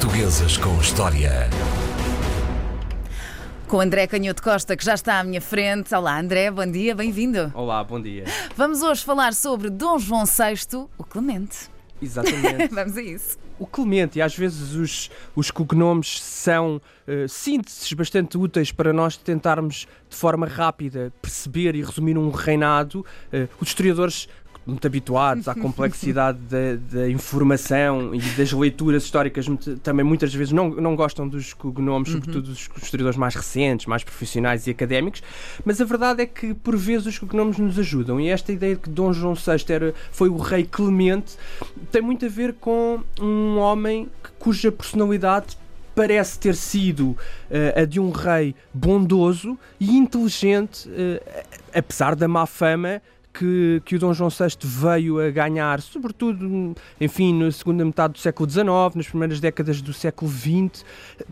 Portuguesas com História. Com André Canhoto Costa, que já está à minha frente. Olá, André, bom dia, bem-vindo. Olá, bom dia. Vamos hoje falar sobre Dom João VI, o Clemente. Exatamente. Vamos a isso. O Clemente, e às vezes os, os cognomes são uh, sínteses bastante úteis para nós tentarmos de forma rápida perceber e resumir um reinado. Uh, os historiadores muito habituados à complexidade da, da, informação e das leituras históricas, também muitas vezes não, não gostam dos cognomes, uhum. sobretudo os historiadores mais recentes, mais profissionais e académicos, mas a verdade é que por vezes os cognomes nos ajudam e esta ideia de que Dom João VI era, foi o rei Clemente tem muito a ver com um homem cuja personalidade parece ter sido uh, a de um rei bondoso e inteligente, uh, apesar da má fama que, que o Dom João VI veio a ganhar, sobretudo, enfim, na segunda metade do século XIX, nas primeiras décadas do século XX,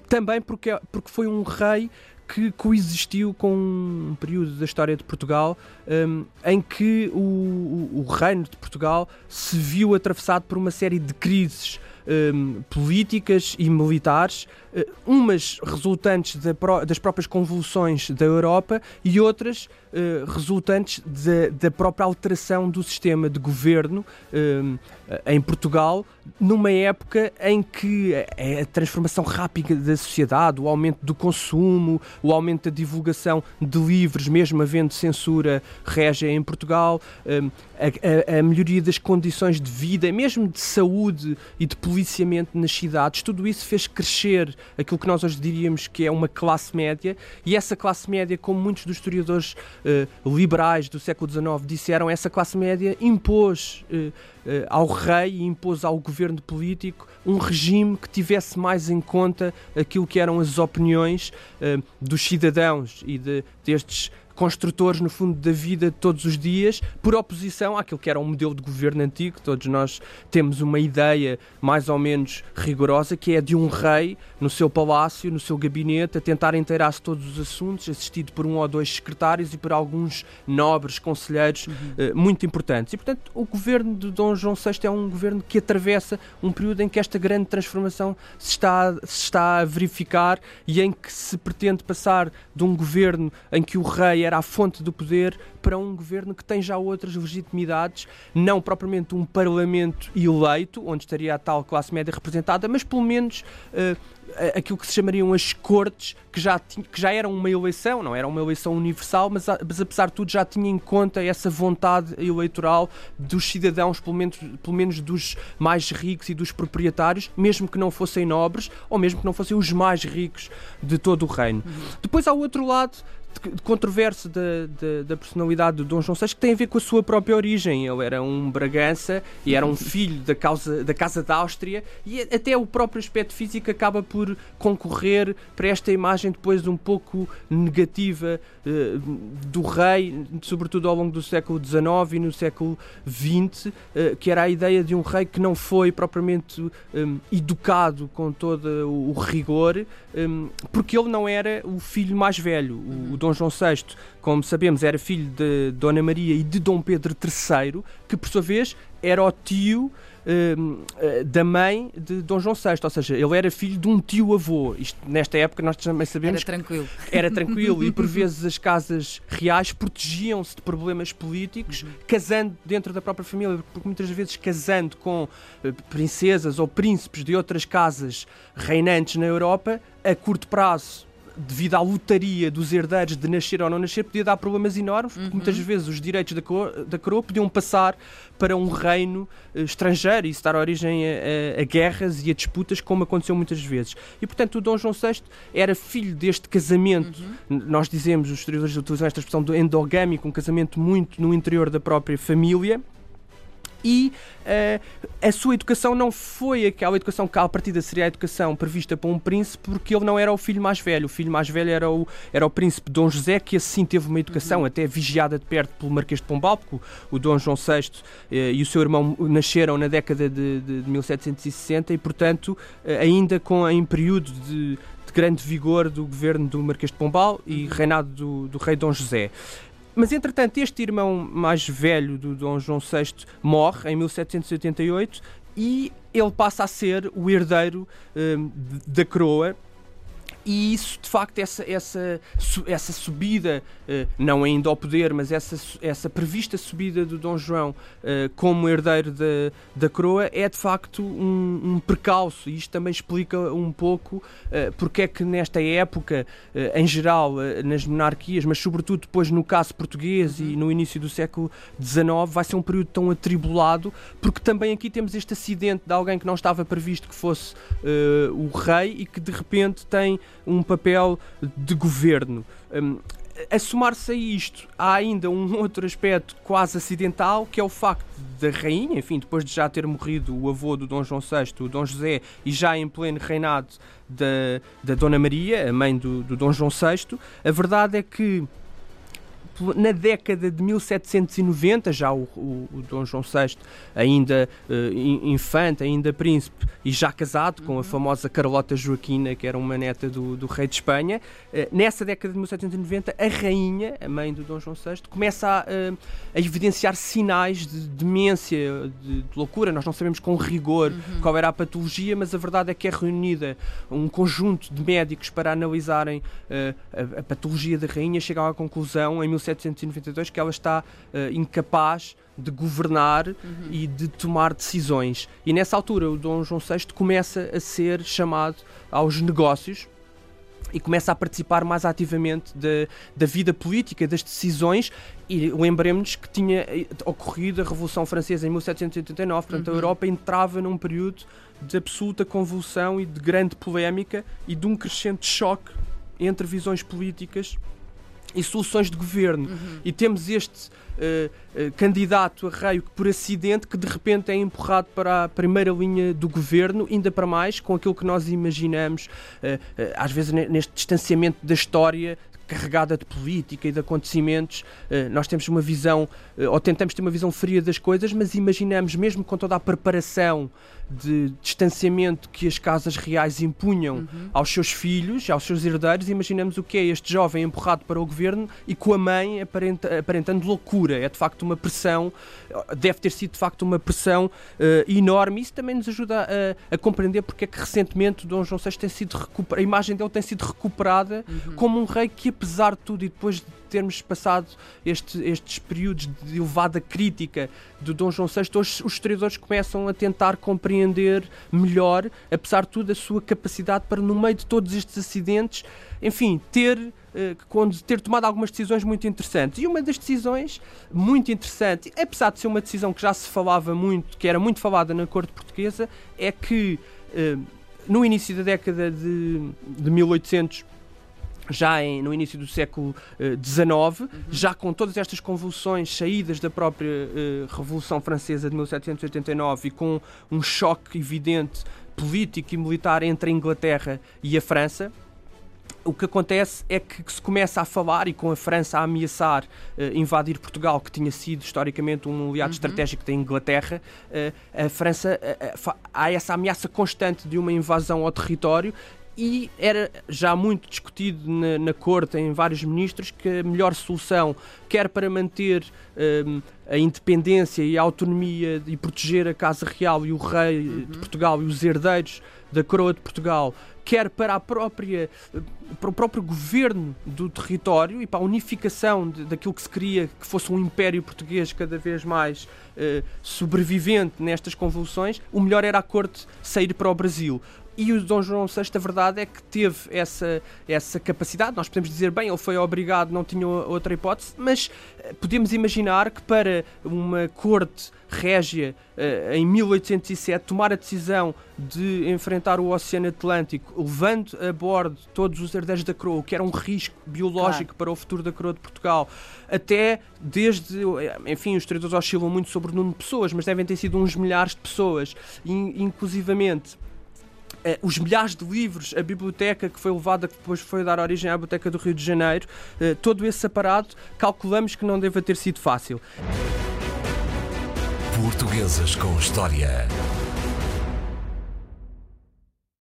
também porque, porque foi um rei que coexistiu com um período da história de Portugal um, em que o, o, o, reino de Portugal se viu atravessado por uma série de crises um, políticas e militares, uh, umas resultantes da, das próprias convulsões da Europa e outras uh, resultantes de, da própria alteração do sistema de governo em Portugal, numa época em que a, a transformação rápida da sociedade, o aumento do consumo, o aumento da divulgação de livros, mesmo havendo censura régia em Portugal, a, a, a melhoria das condições de vida, mesmo de saúde e de política policiamento nas cidades, tudo isso fez crescer aquilo que nós hoje diríamos que é uma classe média, e essa classe média, como muitos dos historiadores uh, liberais do século XIX disseram, essa classe média impôs uh, uh, ao rei e impôs ao governo político um regime que tivesse mais em conta aquilo que eram as opiniões dos cidadãos e de, destes construtores, no fundo, da vida de todos os dias, por oposição àquilo que era um modelo de governo antigo. Todos nós temos uma ideia mais ou menos rigorosa, que é de um rei no seu palácio, no seu gabinete, a tentar inteirar-se todos os assuntos, assistido por um ou dois secretários e por alguns nobres conselheiros uhum. uh, muito importantes. E, portanto, o governo de Dom João VI é um governo que atravessa um período em que esta grande transformação se está, se está a verificar e em que se pretende passar de um governo em que o rei era a fonte do poder para um governo que tem já outras legitimidades, não propriamente um parlamento eleito, onde estaria a tal classe média representada, mas pelo menos uh, aquilo que se chamariam as cortes, que já, que já eram uma eleição, não era uma eleição universal, mas, mas apesar de tudo já tinha em conta essa vontade eleitoral dos cidadãos, pelo menos, pelo menos dos mais ricos e dos proprietários, mesmo que não fossem nobres, ou mesmo que não fossem os mais ricos de todo o reino. Uhum. Depois, ao outro lado, controverso da, da, da, personalidade do Dom João VI que tem a ver com a sua própria origem. Ele era um Bragança e era um filho da, causa, da Casa da Áustria e até o próprio aspecto físico acaba por concorrer para esta imagem depois um pouco negativa uh, do rei, sobretudo ao longo do século XIX e no século XX, uh, que era a ideia de um rei que não foi propriamente um, educado com todo o, o rigor, um, porque ele não era o filho mais velho. O, o Dom João VI, como sabemos, era filho de Dona Maria e de Dom Pedro III, que por sua vez era o tio uh, da mãe de Dom João VI, ou seja, ele era filho de um tio-avô. Isto, nesta época, nós também sabemos. Era tranquilo. Era tranquilo e por vezes as casas reais protegiam-se de problemas políticos, uhum. casando dentro da própria família, porque muitas vezes casando com uh, princesas ou príncipes de outras casas reinantes na Europa, a curto prazo devido à lotaria dos herdeiros de nascer ou não nascer, podia dar problemas enormes, porque uhum. muitas vezes os direitos da coroa, da coroa podiam passar para um reino uh, estrangeiro e isso dar origem a, a, a, guerras e a disputas, como aconteceu muitas vezes. E, portanto, o Dom João VI era filho deste casamento, uhum. nós dizemos, os historiadores utilizam esta expressão do endogâmico, um casamento muito no interior da própria família, e uh, a sua educação não foi aquela educação que à partida seria a educação prevista para um príncipe, porque ele não era o filho mais velho. O filho mais velho era o, era o príncipe Dom José, que assim teve uma educação uhum. até vigiada de perto pelo Marquês de Pombal, porque o, Dom João VI uh, e o seu irmão nasceram na década de, de, de 1760 e, portanto, uh, ainda com, em período de, de grande vigor do governo do Marquês de Pombal e uhum. reinado do, do rei Dom José. Mas, entretanto, este irmão mais velho do Dom João VI morre em 1788 e ele passa a ser o herdeiro da coroa e isso, de facto, essa, essa, essa subida, eh, não ainda ao poder, mas essa, essa prevista subida do Dom João eh, como herdeiro da, da coroa é, de facto, um, um percalço. E isto também explica um pouco eh, porque é que, nesta época, em geral, nas monarquias, mas sobretudo depois no caso português e no início do século XIX, vai ser um período tão atribulado, porque também aqui temos este acidente de alguém que não estava previsto que fosse o rei e que, de repente, tem um papel de governo. Um, a somar-se a isto, há ainda um outro aspecto quase acidental, que é o facto da rainha, enfim, depois de já ter morrido o avô do Dom João VI, o Dom José, e já em pleno reinado da, da Dona Maria, a mãe do, do Dom João VI, a verdade é que na década de 1790, já o, o, o Dom João VI, ainda uh, infante, ainda príncipe e já casado com a uhum. famosa Carlota Joaquina, que era uma neta do, do rei de Espanha, uh, nessa década de 1790, a rainha, a mãe do Dom João VI, começa a, uh, a evidenciar sinais de demência, de, de, loucura. Nós não sabemos com rigor uhum. qual era a patologia, mas a verdade é que é reunida um conjunto de médicos para analisarem a, a patologia da rainha, chegam à conclusão em 1790 1792 que ela está uh, incapaz de governar uhum. e de tomar decisões. E nessa altura o Dom João VI começa a ser chamado aos negócios e começa a participar mais ativamente de, da vida política, das decisões. E lembremos que tinha eh, ocorrido a Revolução Francesa em 1789, portanto, uhum. a Europa entrava num período de absoluta convulsão e de grande polémica e de um crescente choque entre visões políticas e soluções de governo. Uhum. E temos este uh, uh, candidato a rei que, por acidente, que de repente é empurrado para a primeira linha do governo, ainda para mais com aquilo que nós imaginamos, uh, às vezes neste distanciamento da história, carregada de política e de acontecimentos, nós temos uma visão, ou tentamos ter uma visão fria das coisas, mas imaginamos, mesmo com toda a preparação de distanciamento que as casas reais impunham uhum. aos seus filhos, aos seus herdeiros, imaginamos o que é este jovem empurrado para o governo e com a mãe aparenta, aparentando loucura. É de facto uma pressão, deve ter sido de facto uma pressão uh, enorme. Isso também nos ajuda a, a, compreender porque é que recentemente Dom João VI tem sido recuperado, a imagem dele tem sido recuperada uhum. como um rei que, apesar de tudo e depois de termos passado este, estes períodos de elevada crítica do Dom João VI, hoje os historiadores começam a tentar compreender melhor, apesar de tudo, a sua capacidade para, no meio de todos estes acidentes, enfim, ter eh, ter tomado algumas decisões muito interessantes. E uma das decisões muito interessante, apesar de ser uma decisão que já se falava muito, que era muito falada na corte portuguesa, é que eh, no início da década de, de 1800 já em, no início do século XIX, uh, uhum. já com todas estas convulsões saídas da própria uh, Revolução Francesa de 1789 e com um choque evidente político e militar entre a Inglaterra e a França, o que acontece é que, se começa a falar e com a França a ameaçar uh, invadir Portugal, que tinha sido historicamente um aliado uhum. estratégico da Inglaterra, a França há essa ameaça constante de uma invasão ao território e era já muito discutido na, na, corte em vários ministros que a melhor solução, quer para manter um, a independência e a autonomia e proteger a Casa Real e o rei uhum. de Portugal e os herdeiros da coroa de Portugal, quer para a própria para o próprio governo do território e para a unificação de, daquilo que se queria que fosse um império português cada vez mais uh, sobrevivente nestas convulsões, o melhor era a corte sair para o Brasil. E o Dom João VI, a verdade é que teve essa, essa capacidade. Nós podemos dizer, bem, ele foi obrigado, não tinha outra hipótese, mas eh, podemos imaginar que para uma corte régia uh, em 1807 tomar a decisão de enfrentar o Oceano Atlântico, levando a bordo todos os herdeiros da coroa, que era um risco biológico claro. para o futuro da coroa de Portugal, até desde, enfim, os historiadores oscilam muito sobre o número de pessoas, mas devem ter sido uns milhares de pessoas, inclusivamente os milhares de livros, a biblioteca que foi levada, que depois foi dar origem à Biblioteca do Rio de Janeiro, uh, todo esse aparato, calculamos que não deva ter sido fácil. Portuguesas com História.